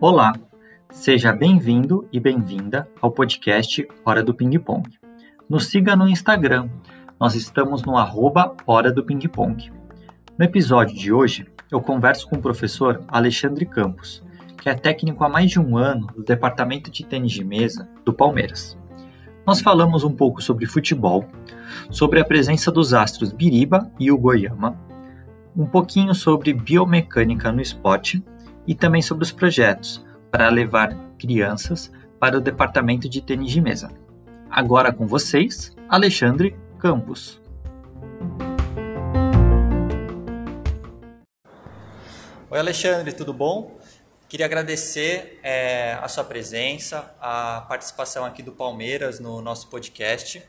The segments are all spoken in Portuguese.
Olá, seja bem-vindo e bem-vinda ao podcast Hora do Ping Pong. Nos siga no Instagram, nós estamos no arroba Hora do Ping Pong. No episódio de hoje, eu converso com o professor Alexandre Campos, que é técnico há mais de um ano do Departamento de Tênis de Mesa do Palmeiras. Nós falamos um pouco sobre futebol, sobre a presença dos astros Biriba e Ugoyama, um pouquinho sobre biomecânica no esporte e também sobre os projetos para levar crianças para o departamento de tênis de mesa. Agora com vocês, Alexandre Campos. Oi, Alexandre, tudo bom? Queria agradecer é, a sua presença, a participação aqui do Palmeiras no nosso podcast.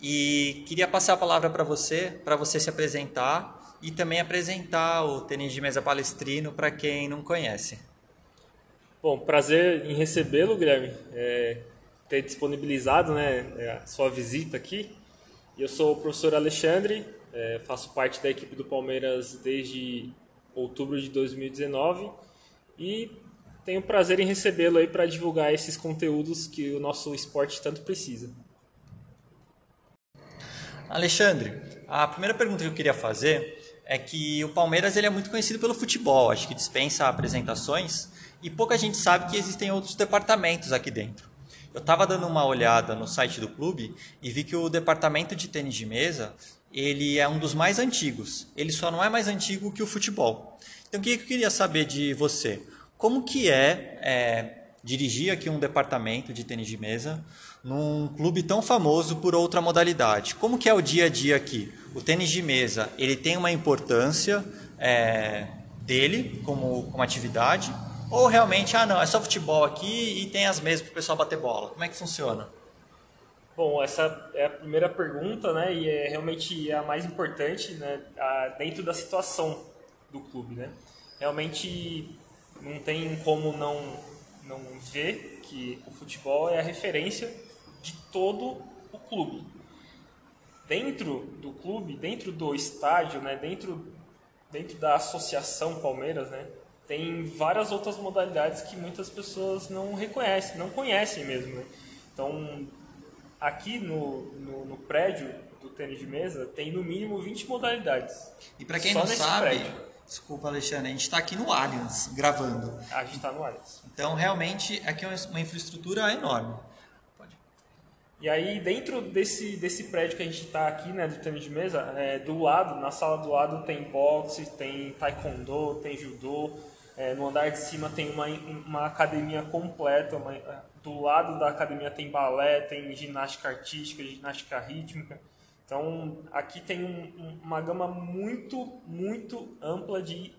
E queria passar a palavra para você, para você se apresentar e também apresentar o tênis de mesa palestrino para quem não conhece. Bom, prazer em recebê-lo, Guilherme, é, ter disponibilizado né, é, a sua visita aqui. Eu sou o professor Alexandre, é, faço parte da equipe do Palmeiras desde outubro de 2019 e tenho prazer em recebê-lo aí para divulgar esses conteúdos que o nosso esporte tanto precisa. Alexandre, a primeira pergunta que eu queria fazer é que o Palmeiras ele é muito conhecido pelo futebol, acho que dispensa apresentações e pouca gente sabe que existem outros departamentos aqui dentro. Eu estava dando uma olhada no site do clube e vi que o departamento de tênis de mesa ele é um dos mais antigos. Ele só não é mais antigo que o futebol. Então, o que eu queria saber de você? Como que é, é dirigir aqui um departamento de tênis de mesa num clube tão famoso por outra modalidade? Como que é o dia a dia aqui? o tênis de mesa ele tem uma importância é, dele como, como atividade ou realmente, ah não, é só futebol aqui e tem as mesas para o pessoal bater bola? Como é que funciona? Bom, essa é a primeira pergunta, né, e é realmente a mais importante, né, a, dentro da situação do clube, né. Realmente não tem como não, não ver que o futebol é a referência de todo o clube dentro do clube, dentro do estádio, né, dentro, dentro da associação Palmeiras, né, tem várias outras modalidades que muitas pessoas não reconhecem, não conhecem mesmo. Né? Então, aqui no, no, no, prédio do tênis de mesa, tem no mínimo 20 modalidades. E para quem não sabe, prédio. Desculpa Alexandre, a gente está aqui no Allianz gravando. A gente está no Allianz. Então, realmente, aqui é uma infraestrutura enorme. E aí, dentro desse, desse prédio que a gente está aqui, né, do tênis de mesa, é, do lado, na sala do lado, tem boxe, tem taekwondo, tem judô. É, no andar de cima tem uma, uma academia completa. Uma, do lado da academia tem balé, tem ginástica artística, ginástica rítmica. Então, aqui tem um, uma gama muito, muito ampla de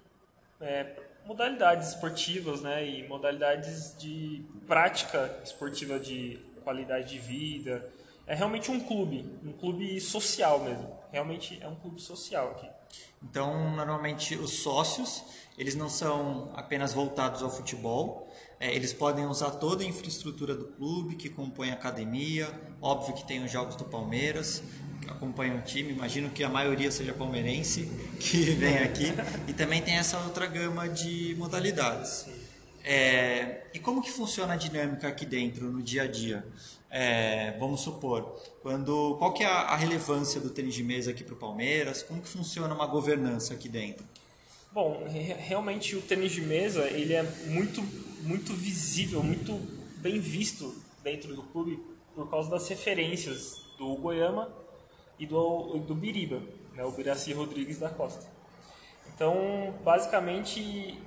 é, modalidades esportivas né, e modalidades de prática esportiva de qualidade de vida. É realmente um clube, um clube social mesmo. Realmente é um clube social aqui. Então, normalmente os sócios, eles não são apenas voltados ao futebol, é, eles podem usar toda a infraestrutura do clube, que compõe a academia, óbvio que tem os jogos do Palmeiras, acompanham o time, imagino que a maioria seja palmeirense que vem aqui, e também tem essa outra gama de modalidades. É, e como que funciona a dinâmica aqui dentro, no dia a dia? É, vamos supor, quando, qual que é a, a relevância do tênis de mesa aqui para o Palmeiras? Como que funciona uma governança aqui dentro? Bom, realmente o tênis de mesa ele é muito, muito visível, muito bem visto dentro do clube por causa das referências do Goiama e do, do Biriba, né, o Biraci Rodrigues da Costa. Então, basicamente,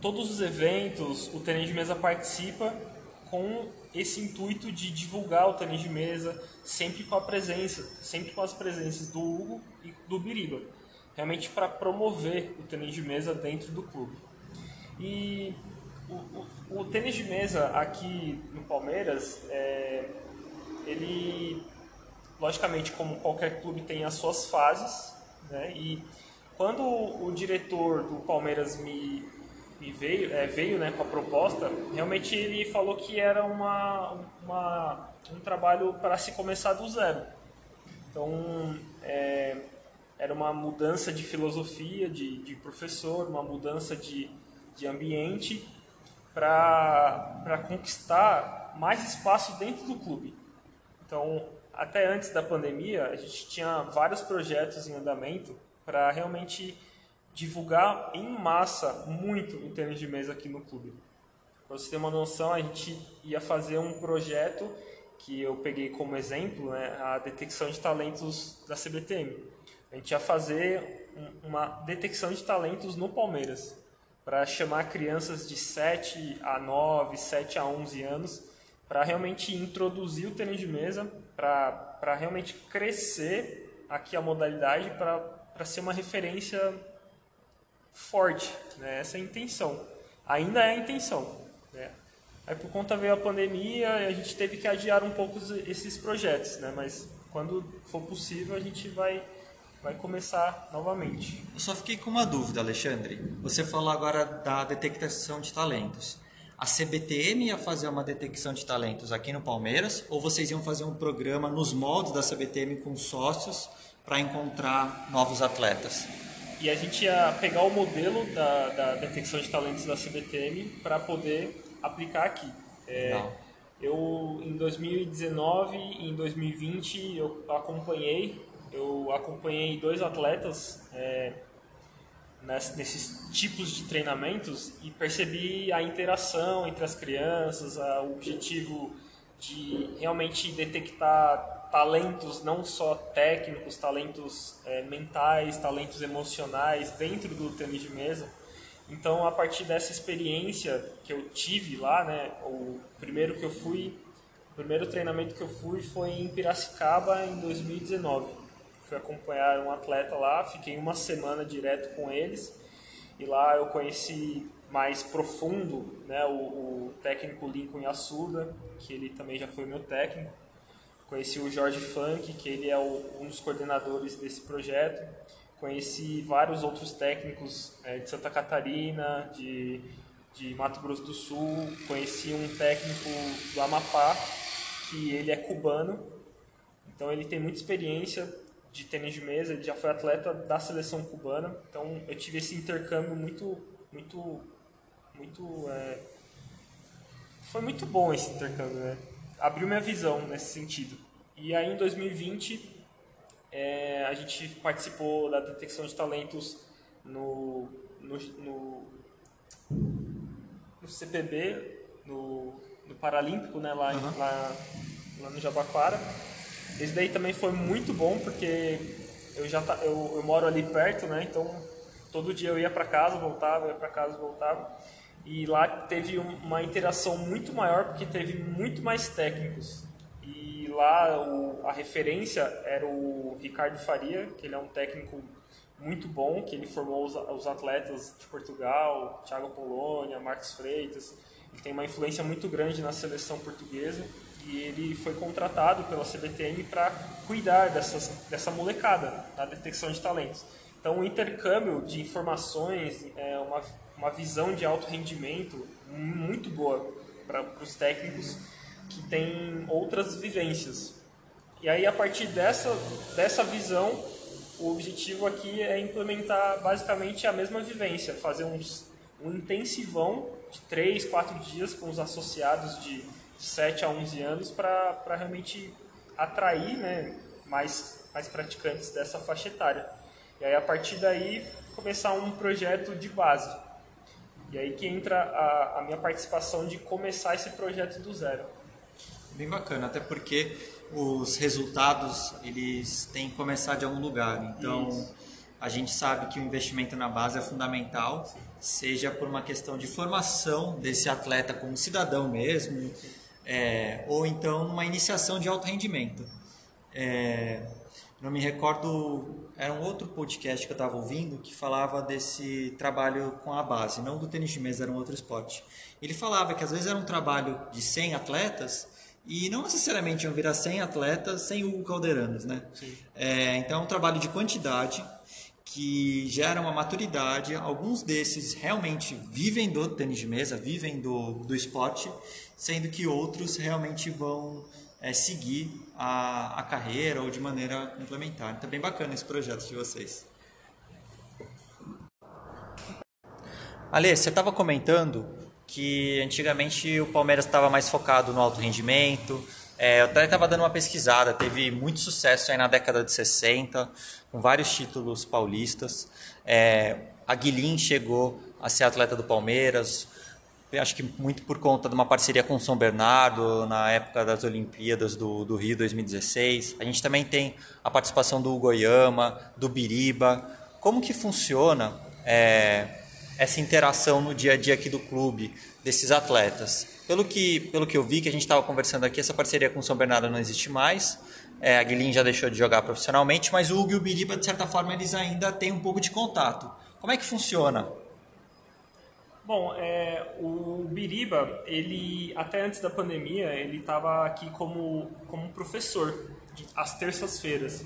todos os eventos o tênis de mesa participa com esse intuito de divulgar o tênis de mesa sempre com a presença, sempre com as presenças do Hugo e do Biriba, realmente para promover o tênis de mesa dentro do clube. E o, o, o tênis de mesa aqui no Palmeiras, é, ele, logicamente, como qualquer clube tem as suas fases, né? E quando o diretor do Palmeiras me e veio, é, veio né, com a proposta, realmente ele falou que era uma, uma um trabalho para se começar do zero. Então, é, era uma mudança de filosofia, de, de professor, uma mudança de, de ambiente para conquistar mais espaço dentro do clube. Então, até antes da pandemia, a gente tinha vários projetos em andamento para realmente divulgar em massa muito o tênis de mesa aqui no clube. Para você ter uma noção, a gente ia fazer um projeto que eu peguei como exemplo, né, a detecção de talentos da CBTM. A gente ia fazer uma detecção de talentos no Palmeiras, para chamar crianças de 7 a 9, 7 a 11 anos, para realmente introduzir o tênis de mesa, para realmente crescer aqui a modalidade, para ser uma referência forte. Né? Essa é a intenção. Ainda é a intenção. Né? Aí por conta veio a pandemia, a gente teve que adiar um pouco esses projetos, né? mas quando for possível a gente vai vai começar novamente. Eu só fiquei com uma dúvida, Alexandre. Você falou agora da detecção de talentos. A CBTM ia fazer uma detecção de talentos aqui no Palmeiras ou vocês iam fazer um programa nos moldes da CBTM com sócios para encontrar novos atletas? E a gente ia pegar o modelo da, da detecção de talentos da CBTM para poder aplicar aqui. É, eu, em 2019 e em 2020, eu acompanhei eu acompanhei dois atletas é, nesses tipos de treinamentos e percebi a interação entre as crianças, o objetivo de realmente detectar talentos não só técnicos, talentos é, mentais, talentos emocionais dentro do tênis de mesa. Então, a partir dessa experiência que eu tive lá, né, o primeiro que eu fui, o primeiro treinamento que eu fui foi em Piracicaba em 2019 fui acompanhar um atleta lá, fiquei uma semana direto com eles e lá eu conheci mais profundo né, o, o técnico Lincoln Yasuda, que ele também já foi meu técnico. Conheci o Jorge Funk, que ele é o, um dos coordenadores desse projeto. Conheci vários outros técnicos é, de Santa Catarina, de, de Mato Grosso do Sul. Conheci um técnico do Amapá, que ele é cubano. Então ele tem muita experiência de tênis de mesa, ele já foi atleta da seleção cubana, então eu tive esse intercâmbio muito, muito, muito, é... foi muito bom esse intercâmbio, né? Abriu minha visão nesse sentido. E aí em 2020 é, a gente participou da detecção de talentos no, no, no, no CPB, no, no Paralímpico, né? Lá, uhum. lá, lá no Jabaquara. Esse daí também foi muito bom porque eu já tá, eu, eu moro ali perto, né? Então todo dia eu ia para casa, voltava, ia para casa, voltava. E lá teve uma interação muito maior porque teve muito mais técnicos. E lá o, a referência era o Ricardo Faria, que ele é um técnico muito bom, que ele formou os, os atletas de Portugal, Thiago Polônia, Marcos Freitas. Ele tem uma influência muito grande na seleção portuguesa e ele foi contratado pela CBTM para cuidar dessas, dessa molecada, da detecção de talentos. Então, o intercâmbio de informações, é uma, uma visão de alto rendimento muito boa para os técnicos que têm outras vivências. E aí, a partir dessa, dessa visão, o objetivo aqui é implementar basicamente a mesma vivência, fazer uns, um intensivão de 3, 4 dias com os associados de 7 a 11 anos para realmente atrair né, mais, mais praticantes dessa faixa etária. E aí, a partir daí, começar um projeto de base. E aí que entra a, a minha participação de começar esse projeto do zero. Bem bacana, até porque os resultados eles têm que começar de algum lugar. Então, Isso. a gente sabe que o investimento na base é fundamental, seja por uma questão de formação desse atleta como cidadão mesmo, é, ou então numa iniciação de alto rendimento. É, não me recordo, era um outro podcast que eu estava ouvindo que falava desse trabalho com a base, não do tênis de mesa, era um outro esporte. Ele falava que às vezes era um trabalho de 100 atletas e não necessariamente iam virar 100 atletas sem Hugo Calderanos, né? É, então é um trabalho de quantidade que gera uma maturidade. Alguns desses realmente vivem do tênis de mesa, vivem do, do esporte, sendo que outros realmente vão é, seguir a, a carreira ou de maneira complementar. Então, bem bacana esse projeto de vocês. Ale, você estava comentando que antigamente o Palmeiras estava mais focado no alto rendimento. É, eu até estava dando uma pesquisada, teve muito sucesso aí na década de 60, com vários títulos paulistas. É, a Guilin chegou a ser atleta do Palmeiras, acho que muito por conta de uma parceria com o São Bernardo na época das Olimpíadas do, do Rio 2016. A gente também tem a participação do Goiama, do Biriba. Como que funciona é, essa interação no dia a dia aqui do clube desses atletas? Pelo que, pelo que eu vi, que a gente estava conversando aqui, essa parceria com o São Bernardo não existe mais. É, a Guilin já deixou de jogar profissionalmente, mas o Hugo e o Biriba, de certa forma, eles ainda têm um pouco de contato. Como é que funciona? Bom, é, o Biriba, ele até antes da pandemia, ele estava aqui como, como professor às terças-feiras.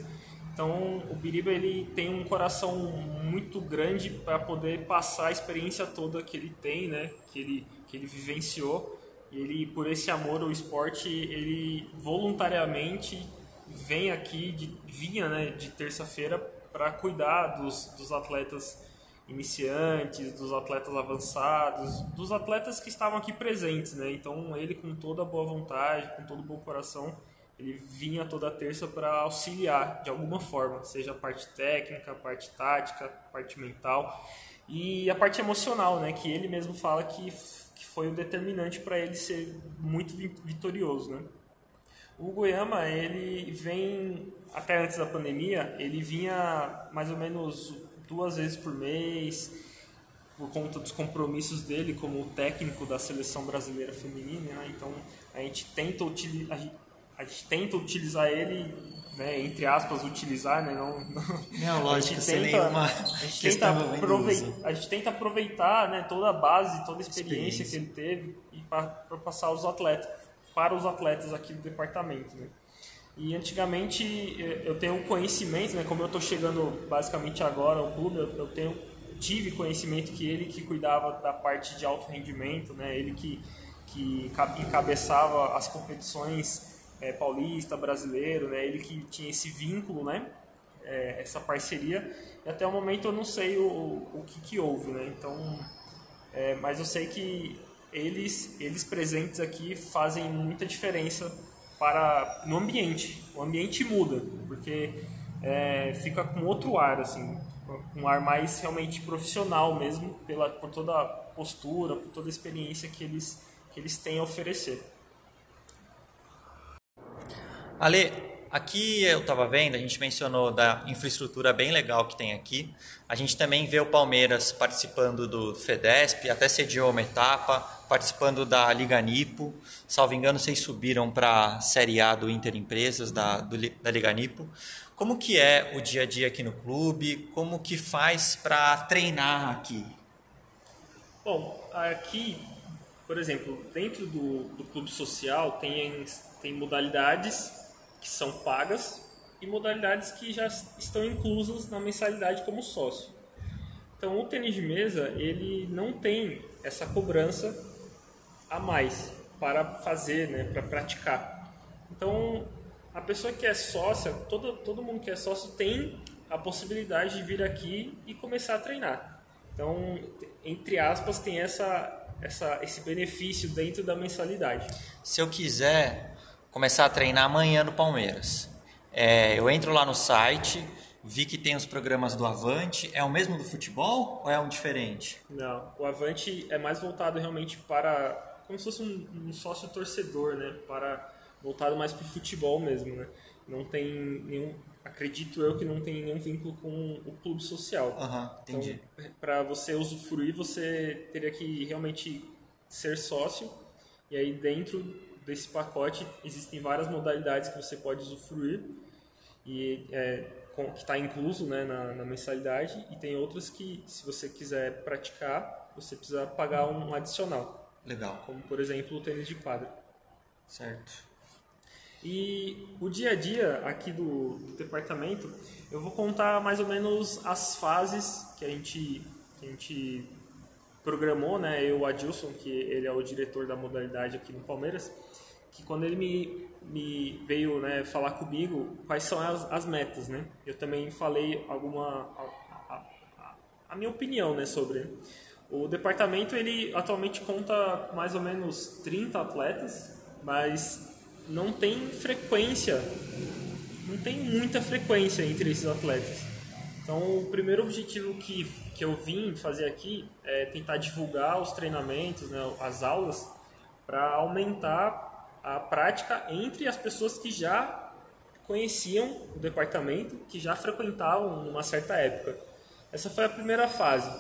Então, o Biriba ele tem um coração muito grande para poder passar a experiência toda que ele tem, né? Que ele que ele vivenciou. E ele, por esse amor ao esporte, ele voluntariamente vem aqui, de, vinha, né, de terça-feira para cuidar dos, dos atletas iniciantes, dos atletas avançados, dos atletas que estavam aqui presentes, né? Então ele com toda a boa vontade, com todo o bom coração, ele vinha toda terça para auxiliar de alguma forma, seja a parte técnica, a parte tática, a parte mental e a parte emocional, né? Que ele mesmo fala que, que foi o determinante para ele ser muito vitorioso, né? O Goiama, ele vem até antes da pandemia, ele vinha mais ou menos duas vezes por mês, por conta dos compromissos dele como técnico da seleção brasileira feminina. Né? Então a gente tenta utilizar a gente tenta utilizar ele, né, entre aspas, utilizar, né, não, não lógico, a gente tenta, a gente tenta, aproveitar, a gente tenta aproveitar, né, toda a base, toda a experiência, experiência. que ele teve e para passar os atletas para os atletas aqui do departamento, né. E antigamente eu tenho conhecimento, né, como eu estou chegando basicamente agora ao clube, eu, tenho tive conhecimento que ele que cuidava da parte de alto rendimento, né, ele que que encabeçava as competições é, paulista, brasileiro, né, ele que tinha esse vínculo, né, é, essa parceria. E até o momento eu não sei o, o que, que houve, né, então, é, mas eu sei que eles eles presentes aqui fazem muita diferença para no ambiente. O ambiente muda, porque é, fica com outro ar, assim, um ar mais realmente profissional mesmo, pela, por toda a postura, por toda a experiência que eles, que eles têm a oferecer. Ale, aqui eu estava vendo, a gente mencionou da infraestrutura bem legal que tem aqui. A gente também vê o Palmeiras participando do FEDESP, até sediou uma etapa, participando da Liga Nipo. Salvo engano, vocês subiram para a Série A do Inter Empresas, da, do, da Liga Nipo. Como que é o dia a dia aqui no clube? Como que faz para treinar aqui? Bom, aqui, por exemplo, dentro do, do clube social tem, tem modalidades que são pagas e modalidades que já estão inclusas na mensalidade como sócio. Então, o tênis de mesa ele não tem essa cobrança a mais para fazer, né, para praticar. Então, a pessoa que é sócia, todo, todo mundo que é sócio tem a possibilidade de vir aqui e começar a treinar. Então, entre aspas, tem essa, essa, esse benefício dentro da mensalidade. Se eu quiser começar a treinar amanhã no Palmeiras. É, eu entro lá no site, vi que tem os programas do Avante. É o mesmo do futebol ou é um diferente? Não, o Avante é mais voltado realmente para. como se fosse um, um sócio torcedor, né? Para, voltado mais para o futebol mesmo, né? Não tem nenhum. Acredito eu que não tem nenhum vínculo com o clube social. Uhum, entendi. Então, para você usufruir, você teria que realmente ser sócio. E aí dentro desse pacote existem várias modalidades que você pode usufruir e é, com, que está incluso né, na, na, mensalidade e tem outras que se você quiser praticar você precisa pagar um adicional. Legal. Como por exemplo o tênis de quadra. Certo. E o dia a dia aqui do, do departamento eu vou contar mais ou menos as fases que a gente que a gente programou, né, eu, o Adilson, que ele é o diretor da modalidade aqui no Palmeiras, que quando ele me, me veio né, falar comigo quais são as, as metas, né? Eu também falei alguma a, a, a minha opinião, né, sobre o departamento ele atualmente conta mais ou menos 30 atletas, mas não tem frequência, não tem muita frequência entre esses atletas. Então, o primeiro objetivo que, que eu vim fazer aqui é tentar divulgar os treinamentos, né, as aulas, para aumentar a prática entre as pessoas que já conheciam o departamento, que já frequentavam numa certa época. Essa foi a primeira fase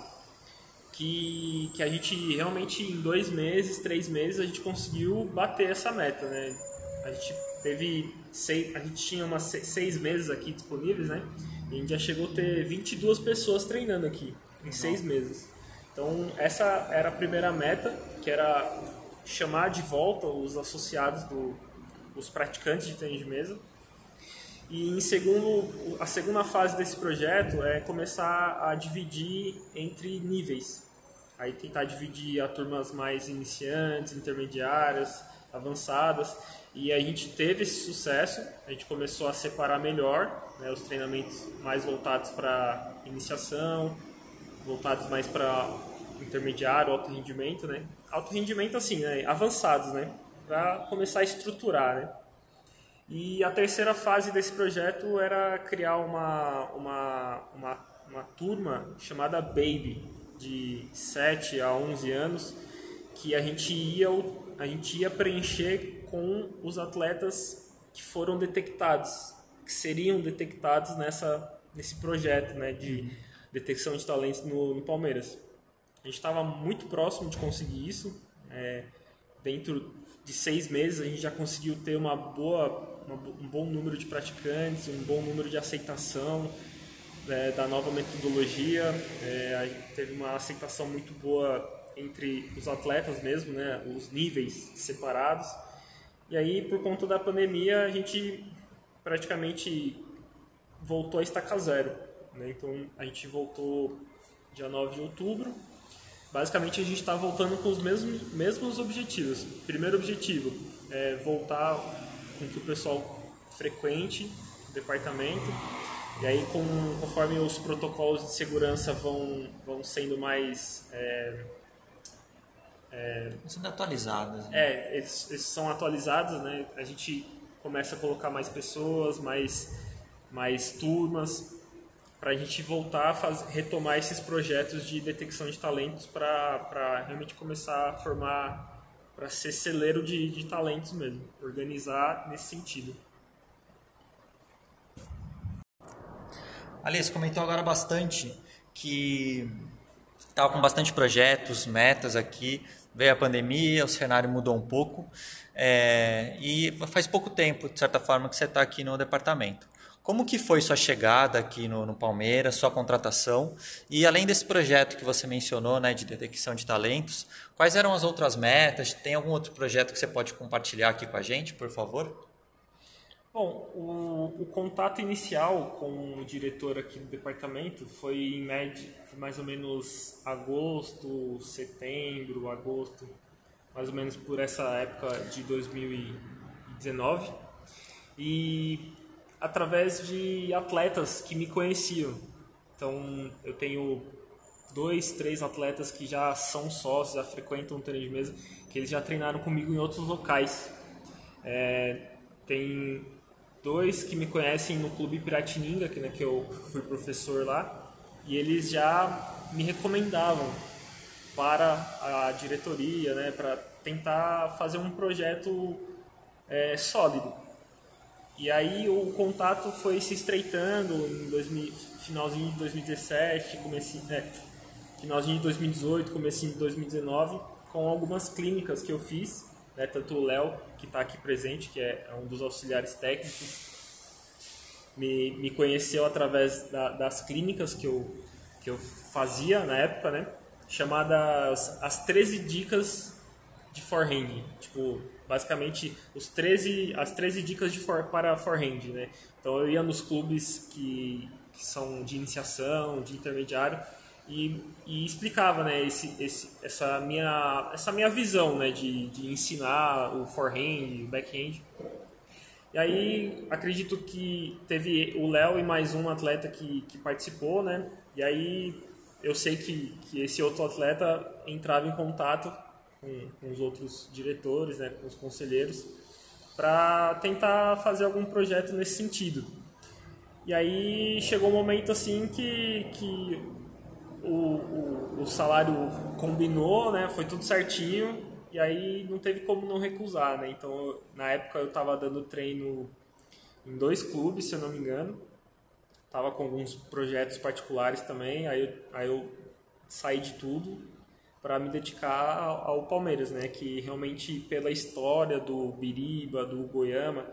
que, que a gente realmente em dois meses, três meses a gente conseguiu bater essa meta, né? A gente teve seis, a gente tinha umas seis meses aqui disponíveis, né? E a gente já chegou a ter 22 pessoas treinando aqui em seis meses. Então essa era a primeira meta, que era chamar de volta os associados do, os praticantes de tênis de mesa. E em segundo, a segunda fase desse projeto é começar a dividir entre níveis. Aí tentar dividir a turmas mais iniciantes, intermediárias, avançadas. E a gente teve esse sucesso, a gente começou a separar melhor né, os treinamentos mais voltados para iniciação, voltados mais para intermediário, alto rendimento, né? Alto rendimento assim, né? avançados, né? Para começar a estruturar, né? E a terceira fase desse projeto era criar uma, uma, uma, uma turma chamada Baby, de 7 a 11 anos que a gente ia a gente ia preencher com os atletas que foram detectados, que seriam detectados nessa nesse projeto, né, de detecção de talentos no, no Palmeiras. A gente estava muito próximo de conseguir isso. É, dentro de seis meses a gente já conseguiu ter uma boa, uma, um bom número de praticantes, um bom número de aceitação é, da nova metodologia. É, teve uma aceitação muito boa entre os atletas mesmo, né, os níveis separados. E aí, por conta da pandemia, a gente praticamente voltou a estacar zero. Né? Então, a gente voltou dia 9 de outubro. Basicamente, a gente está voltando com os mesmos, mesmos objetivos. Primeiro objetivo é voltar com que o pessoal frequente o departamento e aí, com, conforme os protocolos de segurança vão, vão sendo mais. É, é, sendo atualizados. Né? É, eles, eles são atualizados, né? A gente começa a colocar mais pessoas, mais, mais turmas, para a gente voltar a faz, retomar esses projetos de detecção de talentos para realmente começar a formar, para ser celeiro de, de talentos mesmo, organizar nesse sentido. Aliás, comentou agora bastante que estava com bastante projetos, metas aqui. Veio a pandemia, o cenário mudou um pouco. É, e faz pouco tempo, de certa forma, que você está aqui no departamento. Como que foi sua chegada aqui no, no, Palmeiras, sua contratação? E além desse projeto que você mencionou, né, de detecção de talentos, quais eram as outras metas? Tem algum outro projeto que você pode compartilhar aqui com a gente, por favor? Bom, o, o, contato inicial com o diretor aqui do departamento foi em média, mais ou menos agosto, setembro, agosto, mais ou menos por essa época de 2019. E através de atletas que me conheciam. Então, eu tenho dois, três atletas que já são sócios, já frequentam o treino de mesa, que eles já treinaram comigo em outros locais. É, tem dois que me conhecem no Clube Piratininga, que, né, que eu fui professor lá, e eles já me recomendavam para a diretoria, né, para tentar fazer um projeto é, sólido. E aí o contato foi se estreitando em 2000, finalzinho de 2017, comecinho, é, finalzinho de 2018, comecinho de 2019, com algumas clínicas que eu fiz né? Tanto o Léo, que está aqui presente, que é, é um dos auxiliares técnicos, me, me conheceu através da, das clínicas que eu, que eu fazia na época, né? Chamadas as 13 dicas de forehand. Tipo, basicamente os 13, as 13 dicas de for, para forehand, né? Então eu ia nos clubes que, que são de iniciação, de intermediário, e, e explicava né, esse, esse, essa, minha, essa minha visão né, de, de ensinar o forehand, o backhand. E aí acredito que teve o Léo e mais um atleta que, que participou, né? E aí eu sei que, que esse outro atleta entrava em contato com, com os outros diretores, né, com os conselheiros, para tentar fazer algum projeto nesse sentido. E aí chegou um momento assim que, que o, o, o salário combinou, né, foi tudo certinho, e aí não teve como não recusar, né? Então, na época eu estava dando treino em dois clubes, se eu não me engano. Tava com alguns projetos particulares também, aí, eu, aí eu saí de tudo para me dedicar ao, ao, Palmeiras, né? Que realmente pela história do Biriba, do Goiama,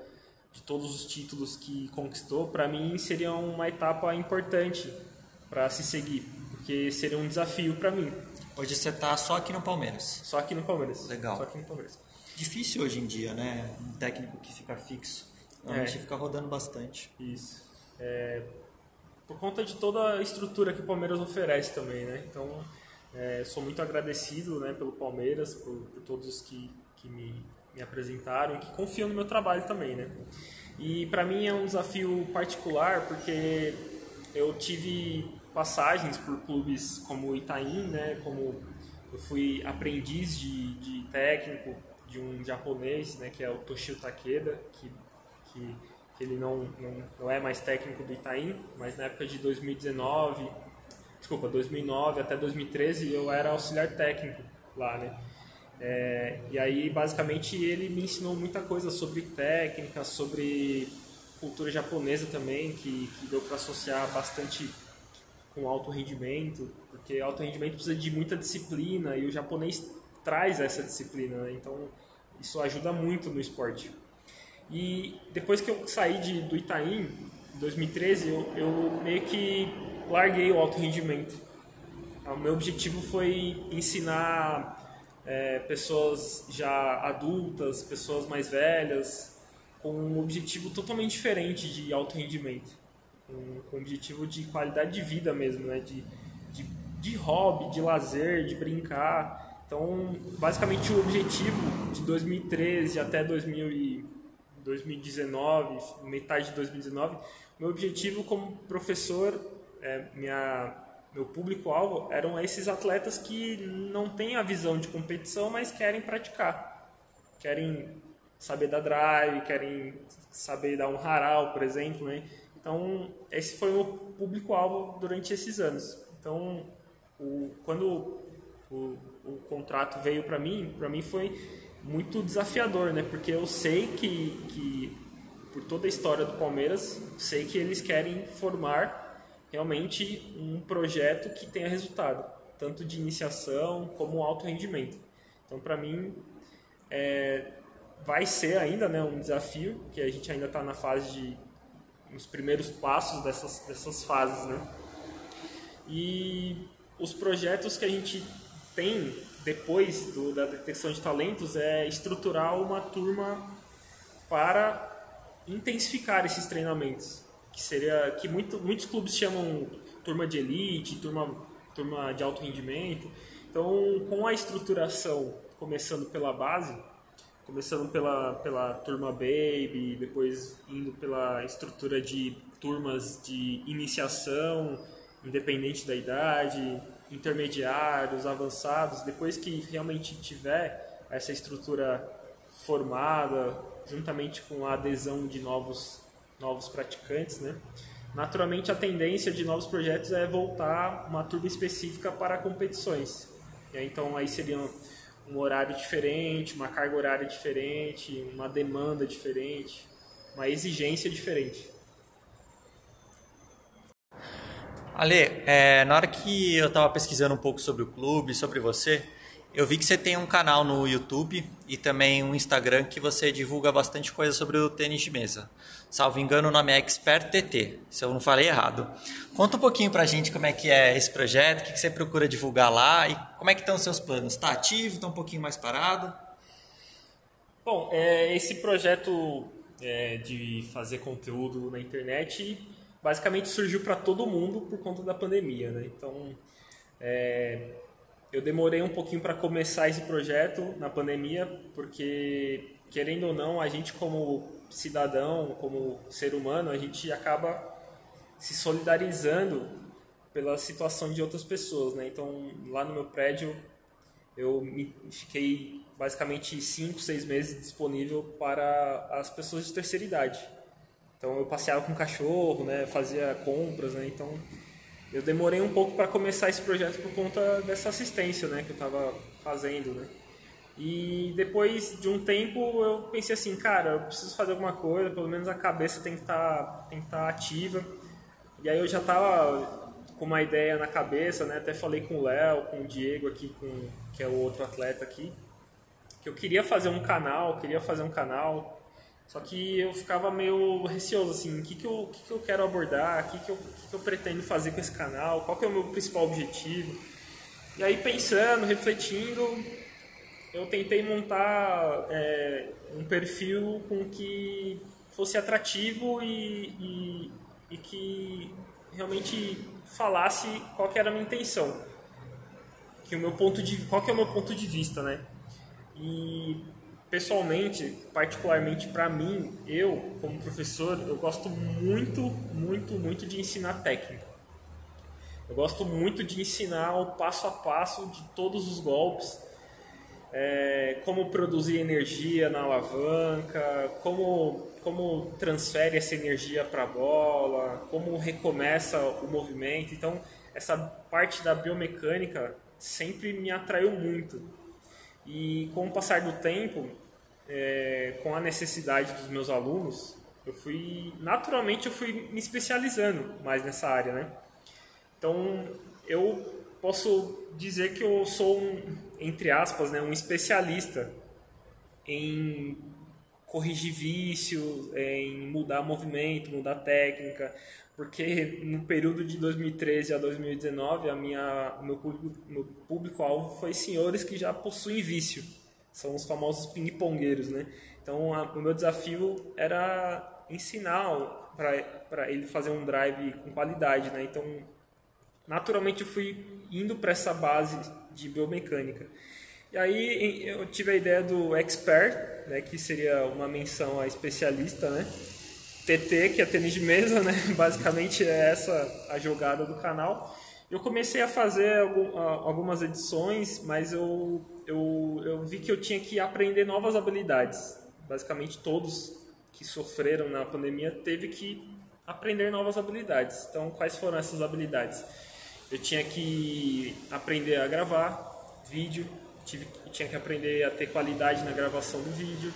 de todos os títulos que conquistou, para mim seria uma etapa importante para se seguir, porque seria um desafio para mim. Hoje você está só aqui no Palmeiras. Só aqui no Palmeiras. Legal. Só aqui no Palmeiras. Difícil hoje em dia, né? Um técnico que fica fixo. Normalmente é. fica rodando bastante. Isso. É, por conta de toda a estrutura que o Palmeiras oferece também, né? Então, é, sou muito agradecido né, pelo Palmeiras, por, por todos os que, que me, me apresentaram e que confiam no meu trabalho também, né? E para mim é um desafio particular porque eu tive passagens por clubes como Itaim, né? Como eu fui aprendiz de, de técnico de um japonês, né? Que é o Toshio Takeda, que, que, que ele não, não, não é mais técnico do Itaim, mas na época de 2019, desculpa, 2009 até 2013 eu era auxiliar técnico lá, né? É, e aí, basicamente, ele me ensinou muita coisa sobre técnica, sobre cultura japonesa também, que, que deu para associar bastante com alto rendimento, porque alto rendimento precisa de muita disciplina e o japonês traz essa disciplina, né? então isso ajuda muito no esporte. E depois que eu saí de, do Itaim, em 2013, eu, eu meio que larguei o alto rendimento. O meu objetivo foi ensinar é, pessoas já adultas, pessoas mais velhas, com um objetivo totalmente diferente de alto rendimento com objetivo de qualidade de vida mesmo, né? De, de, de hobby, de lazer, de brincar. Então, basicamente, o objetivo de 2013 até 2000 e 2019, metade de 2019, meu objetivo como professor, é, minha, meu público-alvo eram esses atletas que não têm a visão de competição, mas querem praticar. Querem saber dar drive, querem saber dar um haral, por exemplo, né? Então, esse foi o público-alvo durante esses anos. Então, o, quando o, o contrato veio para mim, para mim foi muito desafiador, né? Porque eu sei que, que, por toda a história do Palmeiras, sei que eles querem formar realmente um projeto que tenha resultado, tanto de iniciação como alto rendimento. Então, para mim, é, vai ser ainda né, um desafio, que a gente ainda está na fase de nos primeiros passos dessas, dessas fases, né? E os projetos que a gente tem depois do, da detecção de talentos é estruturar uma turma para intensificar esses treinamentos, que seria que muito, muitos clubes chamam turma de elite, turma, turma de alto rendimento. Então, com a estruturação começando pela base, começando pela, pela turma Baby, depois indo pela estrutura de turmas de iniciação, independente da idade, intermediários, avançados, depois que realmente tiver essa estrutura formada, juntamente com a adesão de novos, novos praticantes, né? naturalmente a tendência de novos projetos é voltar uma turma específica para competições. Então aí seriam um horário diferente, uma carga horária diferente, uma demanda diferente, uma exigência diferente. Ale, é, na hora que eu estava pesquisando um pouco sobre o clube, sobre você, eu vi que você tem um canal no YouTube e também um Instagram que você divulga bastante coisa sobre o tênis de mesa. Salvo engano, o nome é Expert TT, se eu não falei errado. Conta um pouquinho pra gente como é que é esse projeto, o que você procura divulgar lá e como é que estão os seus planos. Está ativo, está um pouquinho mais parado? Bom, é, esse projeto é, de fazer conteúdo na internet basicamente surgiu para todo mundo por conta da pandemia, né? Então, é, eu demorei um pouquinho para começar esse projeto na pandemia, porque, querendo ou não, a gente como cidadão, como ser humano, a gente acaba se solidarizando pela situação de outras pessoas, né? Então, lá no meu prédio, eu fiquei basicamente 5, 6 meses disponível para as pessoas de terceira idade. Então, eu passeava com o cachorro, né? Fazia compras, né? Então, eu demorei um pouco para começar esse projeto por conta dessa assistência, né? Que eu estava fazendo, né? E depois de um tempo eu pensei assim, cara, eu preciso fazer alguma coisa, pelo menos a cabeça tem que estar tá, tá ativa. E aí eu já estava com uma ideia na cabeça, né? Até falei com o Léo, com o Diego aqui, com, que é o outro atleta aqui, que eu queria fazer um canal, queria fazer um canal, só que eu ficava meio receoso, assim, o que, que, eu, que, que eu quero abordar, o que, que, eu, que, que eu pretendo fazer com esse canal, qual que é o meu principal objetivo. E aí pensando, refletindo, eu tentei montar é, um perfil com que fosse atrativo e, e, e que realmente falasse qual que era a minha intenção, que o meu ponto de qual que é o meu ponto de vista, né? E pessoalmente, particularmente para mim, eu como professor, eu gosto muito, muito, muito de ensinar técnica. Eu gosto muito de ensinar o passo a passo de todos os golpes é, como produzir energia na alavanca, como, como transfere essa energia para a bola, como recomeça o movimento. Então, essa parte da biomecânica sempre me atraiu muito. E com o passar do tempo, é, com a necessidade dos meus alunos, eu fui naturalmente eu fui me especializando mais nessa área, né? Então eu posso dizer que eu sou um, entre aspas, né, um especialista em corrigir vício, em mudar movimento, mudar técnica, porque no período de 2013 a 2019 a minha, meu público, meu público-alvo foi senhores que já possuem vício, são os famosos ping-pongueiros, né? Então a, o meu desafio era ensinar para ele fazer um drive com qualidade, né? Então naturalmente eu fui indo para essa base de biomecânica. E aí eu tive a ideia do expert, né, que seria uma menção a especialista, né? TT, que é tênis de mesa, né? Basicamente é essa a jogada do canal. Eu comecei a fazer algumas edições, mas eu, eu, eu vi que eu tinha que aprender novas habilidades. Basicamente todos que sofreram na pandemia teve que aprender novas habilidades. Então, quais foram essas habilidades? eu tinha que aprender a gravar vídeo, tive, tinha que aprender a ter qualidade na gravação do vídeo,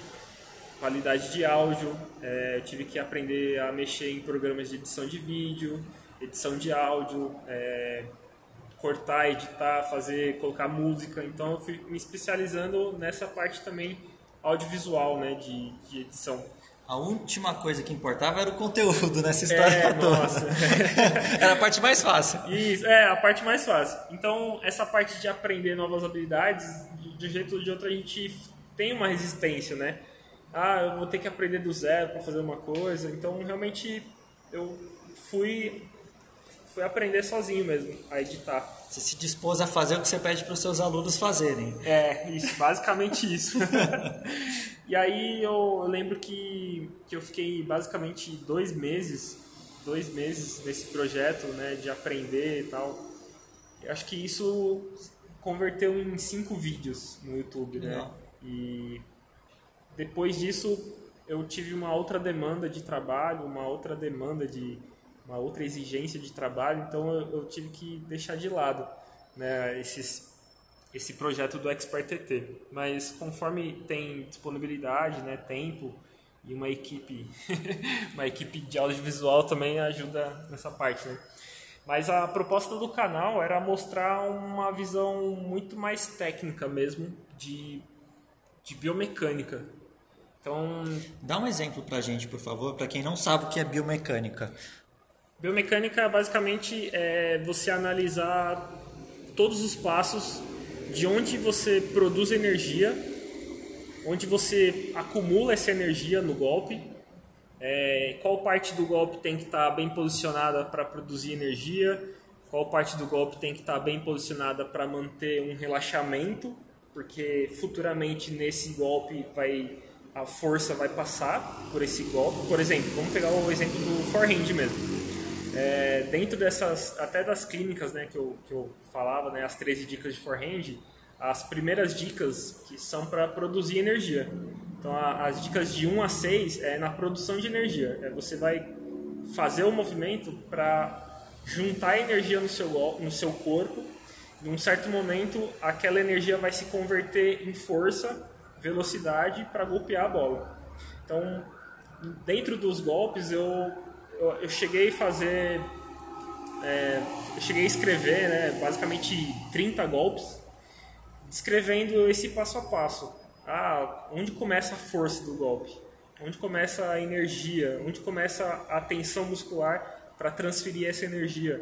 qualidade de áudio, é, tive que aprender a mexer em programas de edição de vídeo, edição de áudio, é, cortar, editar, fazer, colocar música. Então eu fui me especializando nessa parte também audiovisual, né, de, de edição a última coisa que importava era o conteúdo nessa história é, toda. Nossa. era a parte mais fácil. Isso, é, a parte mais fácil. Então, essa parte de aprender novas habilidades, de um jeito ou de outro, a gente tem uma resistência, né? Ah, eu vou ter que aprender do zero para fazer uma coisa. Então, realmente, eu fui, fui aprender sozinho mesmo a editar. Você se dispôs a fazer o que você pede para os seus alunos fazerem. É, isso, basicamente isso. E aí eu, eu lembro que, que eu fiquei basicamente dois meses, dois meses nesse projeto, né, de aprender e tal. Eu acho que isso converteu em cinco vídeos no YouTube, né? E depois disso eu tive uma outra demanda de trabalho, uma outra demanda de uma outra exigência de trabalho, então eu, eu tive que deixar de lado, né, esses esse projeto do Expert TT. Mas conforme tem disponibilidade, né, tempo e uma equipe, uma equipe de audiovisual também ajuda nessa parte, né? Mas a proposta do canal era mostrar uma visão muito mais técnica mesmo de, de biomecânica. Então, dá um exemplo pra gente, por favor, para quem não sabe o que é biomecânica. Biomecânica basicamente é você analisar todos os passos de onde você produz energia, onde você acumula essa energia no golpe, é, qual parte do golpe tem que estar tá bem posicionada para produzir energia, qual parte do golpe tem que estar tá bem posicionada para manter um relaxamento, porque futuramente nesse golpe vai a força vai passar por esse golpe. Por exemplo, vamos pegar o exemplo do forehand mesmo. É, dentro dessas, até das clínicas né, que, eu, que eu falava, né, as 13 dicas de forehand, as primeiras dicas que são para produzir energia. Então, a, as dicas de 1 a 6 é na produção de energia. É, você vai fazer o movimento para juntar energia no seu, no seu corpo. Em um certo momento, aquela energia vai se converter em força, velocidade para golpear a bola. Então, dentro dos golpes, eu, eu, eu cheguei a fazer. É, eu cheguei a escrever né, basicamente 30 golpes, descrevendo esse passo a passo. Ah, onde começa a força do golpe? Onde começa a energia? Onde começa a tensão muscular para transferir essa energia?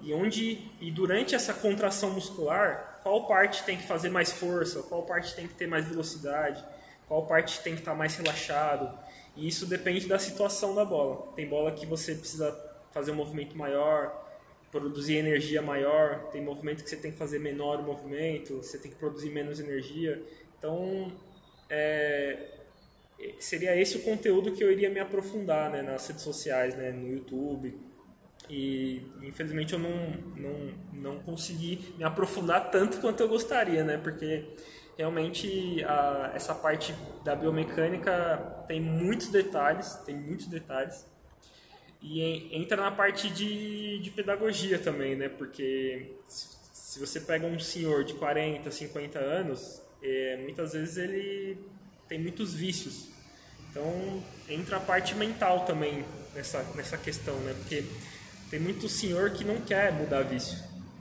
E onde e durante essa contração muscular, qual parte tem que fazer mais força? Qual parte tem que ter mais velocidade? Qual parte tem que estar tá mais relaxado? E isso depende da situação da bola. Tem bola que você precisa fazer um movimento maior, produzir energia maior, tem movimento que você tem que fazer menor o movimento, você tem que produzir menos energia. Então, é, seria esse o conteúdo que eu iria me aprofundar né, nas redes sociais, né, no YouTube. E infelizmente eu não, não, não consegui me aprofundar tanto quanto eu gostaria, né, porque realmente a, essa parte da biomecânica tem muitos detalhes, tem muitos detalhes. E entra na parte de, de pedagogia também, né, porque se você pega um senhor de 40, 50 anos, é, muitas vezes ele tem muitos vícios. Então entra a parte mental também nessa, nessa questão, né? Porque tem muito senhor que não quer mudar vício.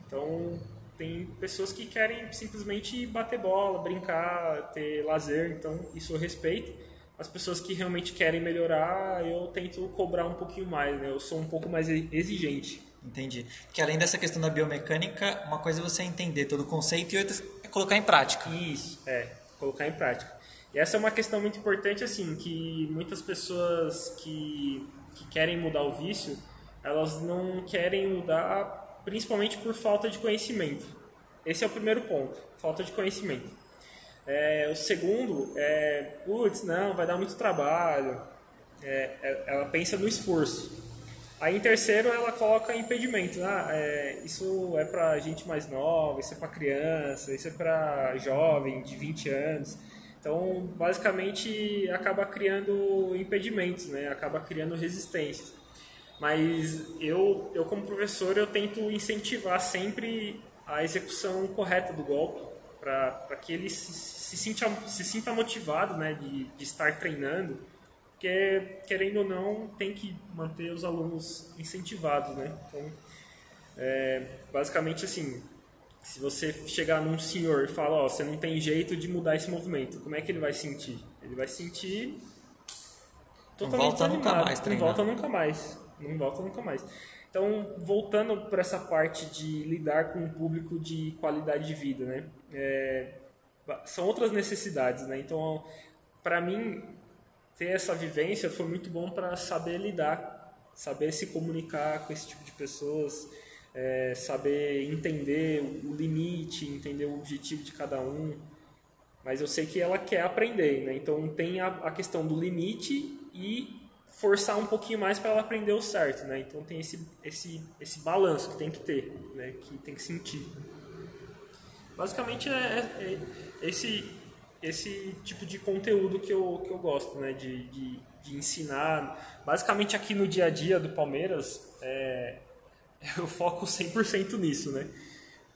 Então tem pessoas que querem simplesmente bater bola, brincar, ter lazer. Então isso eu respeito. As pessoas que realmente querem melhorar, eu tento cobrar um pouquinho mais, né? Eu sou um pouco mais exigente. Entendi. Porque além dessa questão da biomecânica, uma coisa é você entender todo o conceito e outra é colocar em prática. Isso, é, colocar em prática. E essa é uma questão muito importante, assim, que muitas pessoas que, que querem mudar o vício, elas não querem mudar principalmente por falta de conhecimento. Esse é o primeiro ponto, falta de conhecimento. É, o segundo é, putz, não, vai dar muito trabalho. É, é ela pensa no esforço. Aí em terceiro ela coloca impedimento. Ah, é, isso é para gente mais nova, isso é para criança, isso é para jovem de 20 anos. Então, basicamente, acaba criando impedimentos, né? acaba criando resistências. Mas eu, eu como professor, eu tento incentivar sempre a execução correta do golpe, para que ele se, se, sinta, se sinta motivado né? de, de estar treinando, porque, querendo ou não, tem que manter os alunos incentivados. Né? Então, é, basicamente, assim, se você chegar num senhor e falar, ó, você não tem jeito de mudar esse movimento, como é que ele vai sentir? Ele vai sentir totalmente não volta nunca mais. Não volta nunca mais. Não volta nunca mais. Então, voltando para essa parte de lidar com um público de qualidade de vida, né? É, são outras necessidades, né? Então, para mim, ter essa vivência foi muito bom para saber lidar, saber se comunicar com esse tipo de pessoas, é, saber entender o limite, entender o objetivo de cada um. Mas eu sei que ela quer aprender, né? Então tem a, a questão do limite e forçar um pouquinho mais para ela aprender o certo, né? Então tem esse, esse, esse balanço que tem que ter, né? Que tem que sentir. Basicamente é, é, é esse, esse tipo de conteúdo que eu, que eu gosto, né? De, de, de ensinar. Basicamente aqui no dia a dia do Palmeiras, é, eu foco 100% nisso, né?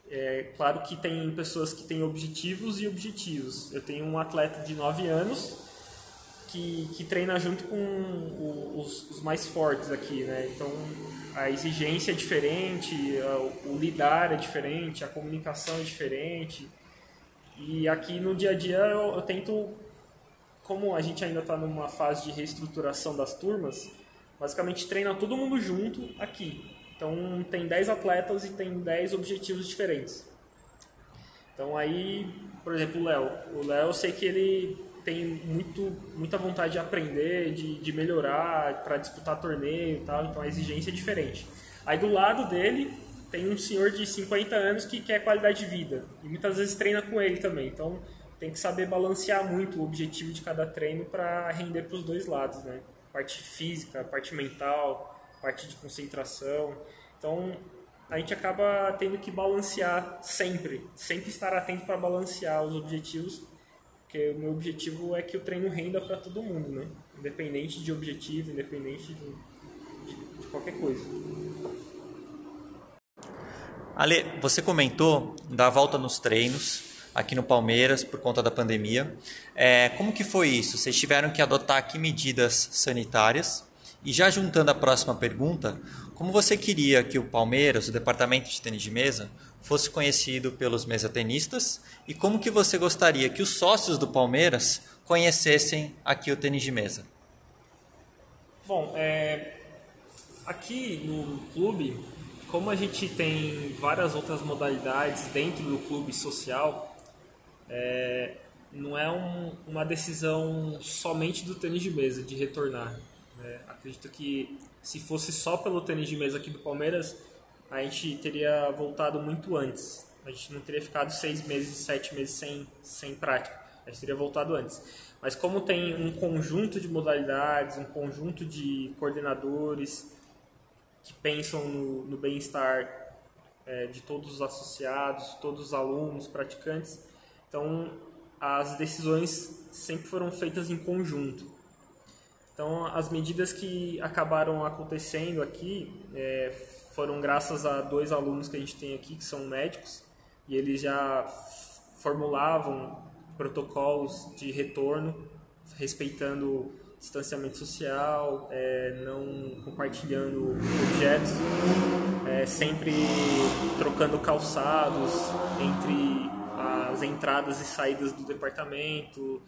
É claro que tem pessoas que têm objetivos e objetivos. Eu tenho um atleta de 9 anos que, que treina junto com os, os, mais fortes aqui, né? Então a exigência é diferente, o lidar é diferente, a comunicação é diferente. E aqui no dia a dia eu, eu tento, como a gente ainda está numa fase de reestruturação das turmas, basicamente treina todo mundo junto aqui. Então tem 10 atletas e tem 10 objetivos diferentes. Então aí, por exemplo, o Léo. O Léo eu sei que ele tem muito, muita vontade de aprender, de, de melhorar, para disputar torneio e tal, então a exigência é diferente. Aí do lado dele tem um senhor de 50 anos que quer qualidade de vida e muitas vezes treina com ele também. Então tem que saber balancear muito o objetivo de cada treino para render para os dois lados, né? Parte física, parte mental, parte de concentração. Então, a gente acaba tendo que balancear sempre, sempre estar atento para balancear os objetivos, porque o meu objetivo é que o treino renda para todo mundo, né? Independente de objetivo, independente de, de, de qualquer coisa. Ale, você comentou da volta nos treinos aqui no Palmeiras por conta da pandemia. É, como que foi isso? Vocês tiveram que adotar que medidas sanitárias? E já juntando a próxima pergunta, como você queria que o Palmeiras, o departamento de tênis de mesa, fosse conhecido pelos mesatenistas e como que você gostaria que os sócios do Palmeiras conhecessem aqui o tênis de mesa? Bom, é, aqui no clube, como a gente tem várias outras modalidades dentro do clube social, é, não é um, uma decisão somente do tênis de mesa de retornar. Né? Acredito que se fosse só pelo tênis de mesa aqui do Palmeiras, a gente teria voltado muito antes. A gente não teria ficado seis meses, sete meses sem, sem prática. A gente teria voltado antes. Mas como tem um conjunto de modalidades, um conjunto de coordenadores que pensam no, no bem-estar é, de todos os associados, todos os alunos, praticantes, então as decisões sempre foram feitas em conjunto. Então, as medidas que acabaram acontecendo aqui é, foram graças a dois alunos que a gente tem aqui, que são médicos, e eles já formulavam protocolos de retorno, respeitando distanciamento social, é, não compartilhando objetos, é, sempre trocando calçados entre as entradas e saídas do departamento,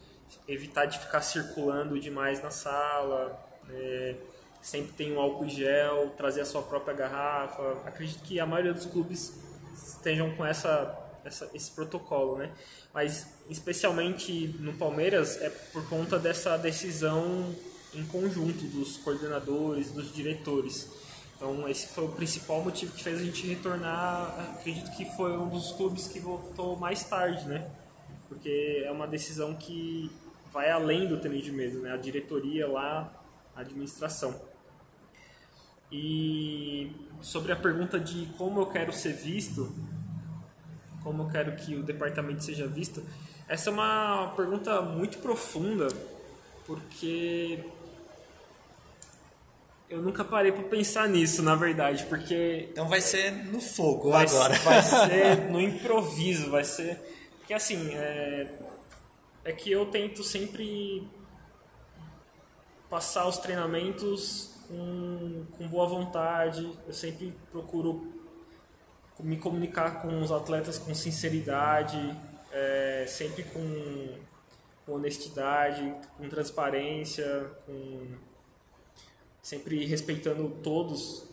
evitar de ficar circulando demais na sala, é, sempre tem um álcool gel, trazer a sua própria garrafa. Acredito que a maioria dos clubes estejam com essa, essa, esse protocolo, né? Mas especialmente no Palmeiras é por conta dessa decisão em conjunto dos coordenadores, dos diretores. Então esse foi o principal motivo que fez a gente retornar. Acredito que foi um dos clubes que voltou mais tarde, né? Porque é uma decisão que vai além do tênis de mesa, né? A diretoria lá, a administração. E sobre a pergunta de como eu quero ser visto, como eu quero que o departamento seja visto, essa é uma pergunta muito profunda, porque eu nunca parei para pensar nisso, na verdade, porque então vai ser no fogo vai, agora. Vai ser no improviso, vai ser porque assim, é, é que eu tento sempre passar os treinamentos com, com boa vontade, eu sempre procuro me comunicar com os atletas com sinceridade, é, sempre com, com, honestidade, com transparência, com sempre respeitando todos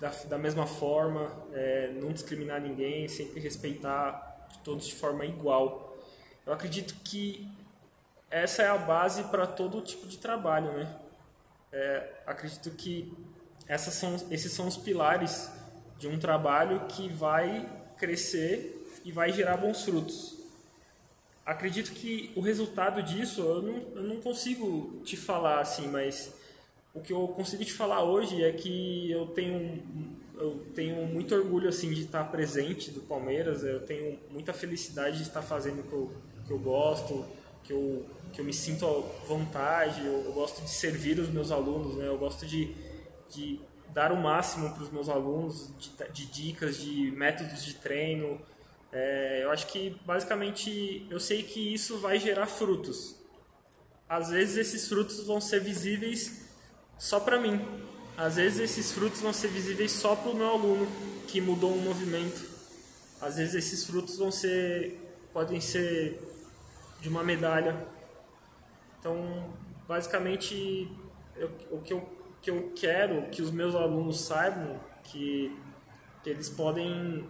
da, da mesma forma, é, não discriminar ninguém, sempre respeitar todos de forma igual. Eu acredito que essa é a base para todo tipo de trabalho, né? É, acredito que essas são, esses são os pilares de um trabalho que vai crescer e vai gerar bons frutos. Acredito que o resultado disso eu não, eu não consigo te falar assim, mas o que eu consigo te falar hoje é que eu tenho eu tenho muito orgulho assim de estar presente do Palmeiras. Eu tenho muita felicidade de estar fazendo o que eu, que eu gosto, que eu, que eu me sinto à vontade. Eu, eu gosto de servir os meus alunos, né? Eu gosto de, de dar o máximo para os meus alunos, de, de, dicas, de métodos de treino. É, eu acho que basicamente eu sei que isso vai gerar frutos. Às vezes esses frutos vão ser visíveis só para mim, às vezes esses frutos vão ser visíveis só para o meu aluno que mudou um movimento. Às vezes esses frutos vão ser podem ser de uma medalha. Então, basicamente, o que eu, que eu quero que os meus alunos saibam que, que eles podem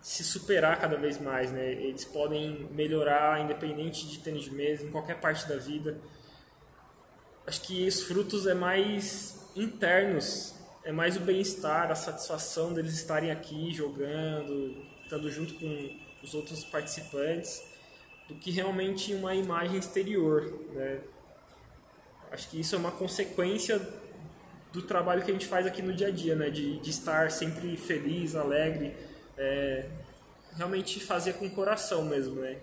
se superar cada vez mais, né? Eles podem melhorar independente de tênis de mesa, em qualquer parte da vida. Acho que os frutos é mais internos é mais o bem-estar, a satisfação deles estarem aqui jogando, estando junto com os outros participantes. do que realmente uma imagem exterior. Né? Acho que isso é uma consequência do trabalho que a gente faz aqui no dia a dia, né? de, de estar sempre feliz, alegre, é, realmente fazer com o coração mesmo. Né?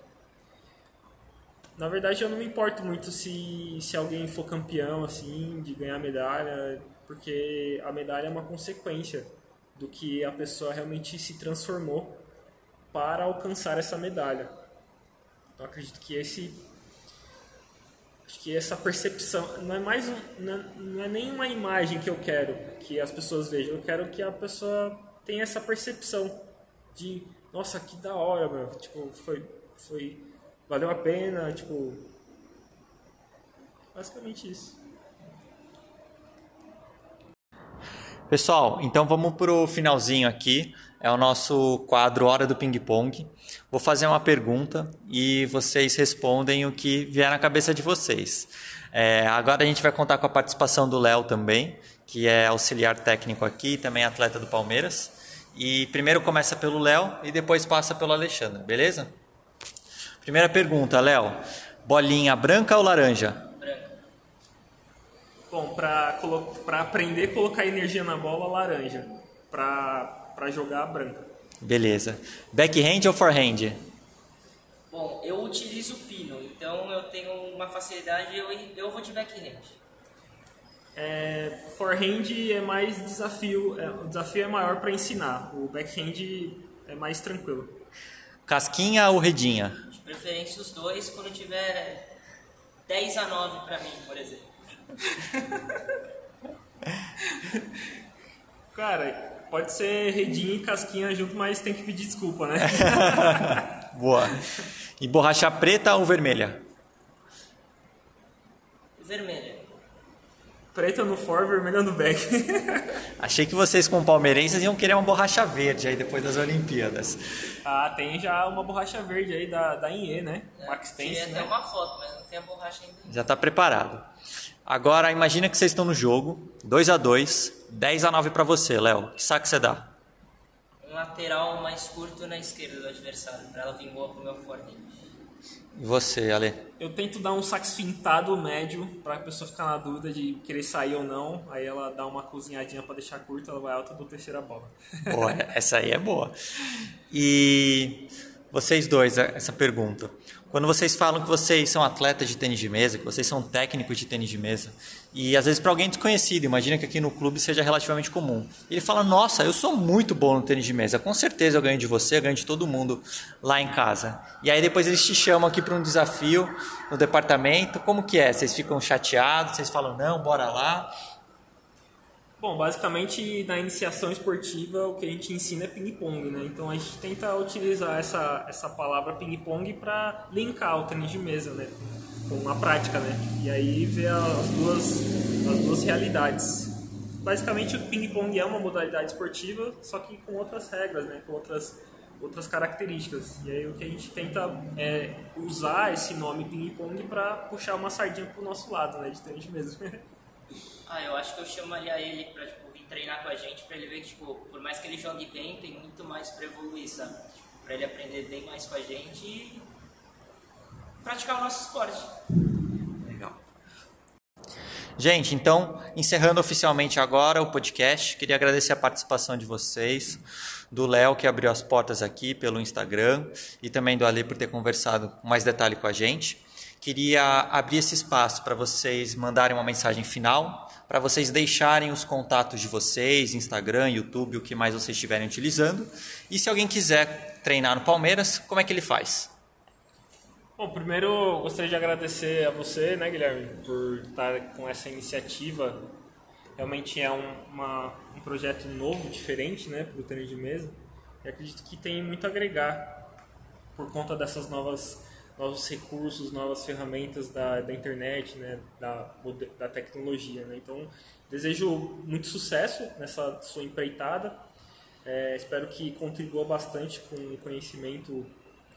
Na verdade, eu não me importo muito se, se alguém for campeão, assim, de ganhar medalha, porque a medalha é uma consequência do que a pessoa realmente se transformou para alcançar essa medalha. Então, acredito que esse acho que essa percepção não é mais um, não, é, não é nem uma imagem que eu quero que as pessoas vejam, eu quero que a pessoa tenha essa percepção de nossa, que da hora, meu. Tipo, foi foi valeu a pena, tipo. Basicamente isso. Pessoal, então vamos pro finalzinho aqui. É o nosso quadro Hora do Ping Pong. Vou fazer uma pergunta e vocês respondem o que vier na cabeça de vocês. É, agora a gente vai contar com a participação do Léo também, que é auxiliar técnico aqui, também atleta do Palmeiras. E primeiro começa pelo Léo e depois passa pelo Alexandre, beleza? Primeira pergunta, Léo. Bolinha branca ou laranja? Branca. Bom, para aprender a colocar energia na bola, laranja. Para jogar, branca. Beleza. Backhand ou forehand? Bom, eu utilizo pino, então eu tenho uma facilidade, eu, eu vou de backhand. É, forehand é mais desafio, é, o desafio é maior para ensinar, o backhand é mais tranquilo. Casquinha ou redinha? Preferência os dois quando tiver 10 a 9 para mim, por exemplo. Cara, pode ser redinha e casquinha junto, mas tem que pedir desculpa, né? Boa. E borracha preta ou vermelha? Vermelha. Preta no for, vermelha no back. Achei que vocês, como palmeirenses, iam querer uma borracha verde aí depois das Olimpíadas. Ah, tem já uma borracha verde aí da, da IE, né? É, Max Tense, Tem até né? uma foto, mas não tem a borracha ainda. Já está preparado. Agora, imagina que vocês estão no jogo, 2 a 2 10 a 9 para você, Léo. Que saque você dá? Um lateral mais curto na esquerda do adversário, para ela vir boa pro meu forte. E você, Ale? Eu tento dar um sax fintado médio para a pessoa ficar na dúvida de querer sair ou não. Aí ela dá uma cozinhadinha para deixar curta, ela vai alta do terceira bola. Boa, essa aí é boa. E vocês dois, essa pergunta. Quando vocês falam que vocês são atletas de tênis de mesa, que vocês são técnicos de tênis de mesa, e às vezes para alguém desconhecido, imagina que aqui no clube seja relativamente comum. Ele fala: Nossa, eu sou muito bom no tênis de mesa, com certeza eu ganho de você, eu ganho de todo mundo lá em casa. E aí depois eles te chamam aqui para um desafio no departamento. Como que é? Vocês ficam chateados? Vocês falam: Não, bora lá? Bom, basicamente na iniciação esportiva o que a gente ensina é ping-pong, né? Então a gente tenta utilizar essa, essa palavra ping-pong para linkar o tênis de mesa, né? Com a prática, né? E aí ver as duas, as duas realidades. Basicamente o ping-pong é uma modalidade esportiva, só que com outras regras, né? Com outras, outras características. E aí o que a gente tenta é usar esse nome ping-pong para puxar uma sardinha pro nosso lado, né? De tênis de mesa. Ah, eu acho que eu chamaria ele pra tipo, vir treinar com a gente pra ele ver que, tipo, por mais que ele jogue bem, tem muito mais pra evoluir, sabe? Tipo, pra ele aprender bem mais com a gente e praticar o nosso esporte. Legal. Gente, então, encerrando oficialmente agora o podcast, queria agradecer a participação de vocês, do Léo que abriu as portas aqui pelo Instagram e também do Ali por ter conversado mais detalhe com a gente. Queria abrir esse espaço para vocês mandarem uma mensagem final, para vocês deixarem os contatos de vocês, Instagram, YouTube, o que mais vocês estiverem utilizando. E se alguém quiser treinar no Palmeiras, como é que ele faz? Bom, primeiro gostaria de agradecer a você, né, Guilherme, por estar com essa iniciativa. Realmente é um, uma, um projeto novo, diferente, né, para o tênis de mesa. E acredito que tem muito a agregar por conta dessas novas novos recursos, novas ferramentas da, da internet, né, da, da tecnologia. Né? Então, desejo muito sucesso nessa sua empreitada. É, espero que contribua bastante com o conhecimento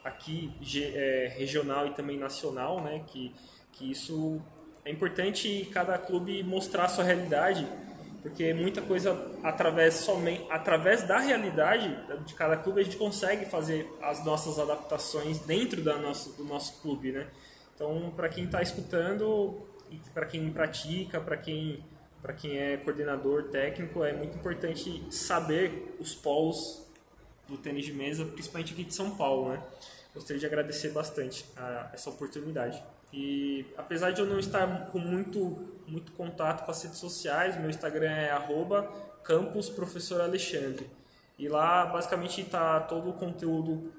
aqui é, regional e também nacional, né? Que, que isso é importante cada clube mostrar a sua realidade, porque muita coisa através somente através da realidade de cada clube a gente consegue fazer as nossas adaptações dentro da nosso, do nosso clube, né? Então, para quem está escutando para quem pratica, para quem para quem é coordenador técnico, é muito importante saber os polos do tênis de mesa, principalmente aqui de São Paulo, né? Gostaria de agradecer bastante a essa oportunidade. E apesar de eu não estar com muito, muito contato com as redes sociais, meu Instagram é campusprofessoralexandre. E lá basicamente está todo o conteúdo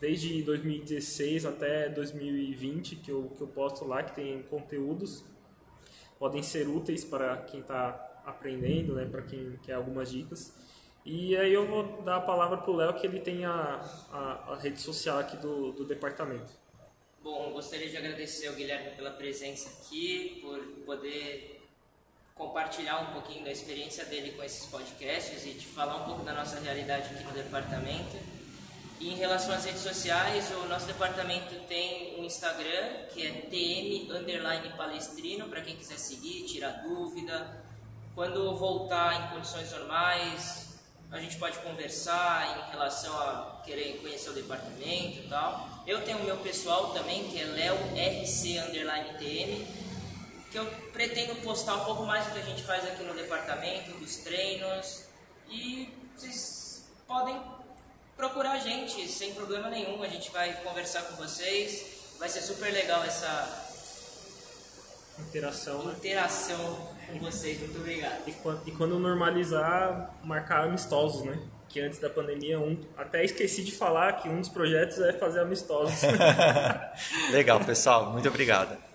desde 2016 até 2020 que eu, que eu posto lá, que tem conteúdos. Podem ser úteis para quem está aprendendo, né, para quem quer algumas dicas. E aí eu vou dar a palavra para o Léo, que ele tem a, a, a, rede social aqui do, do departamento. Bom, gostaria de agradecer ao Guilherme pela presença aqui, por poder compartilhar um pouquinho da experiência dele com esses podcasts e de falar um pouco da nossa realidade aqui no departamento. E em relação às redes sociais, o nosso departamento tem um Instagram que é tm palestrino para quem quiser seguir, tirar dúvida. Quando voltar em condições normais, a gente pode conversar em relação a querer conhecer o departamento e tal. Eu tenho o meu pessoal também, que é leorc_tm, que eu pretendo postar um pouco mais do que a gente faz aqui no departamento, dos treinos, e vocês podem procurar a gente sem problema nenhum, a gente vai conversar com vocês, vai ser super legal essa interação, né? interação com vocês. Muito obrigado. E quando, e quando normalizar, marcar amistosos, né? Que antes da pandemia, um, até esqueci de falar que um dos projetos é fazer amistosos. Legal, pessoal. Muito obrigado.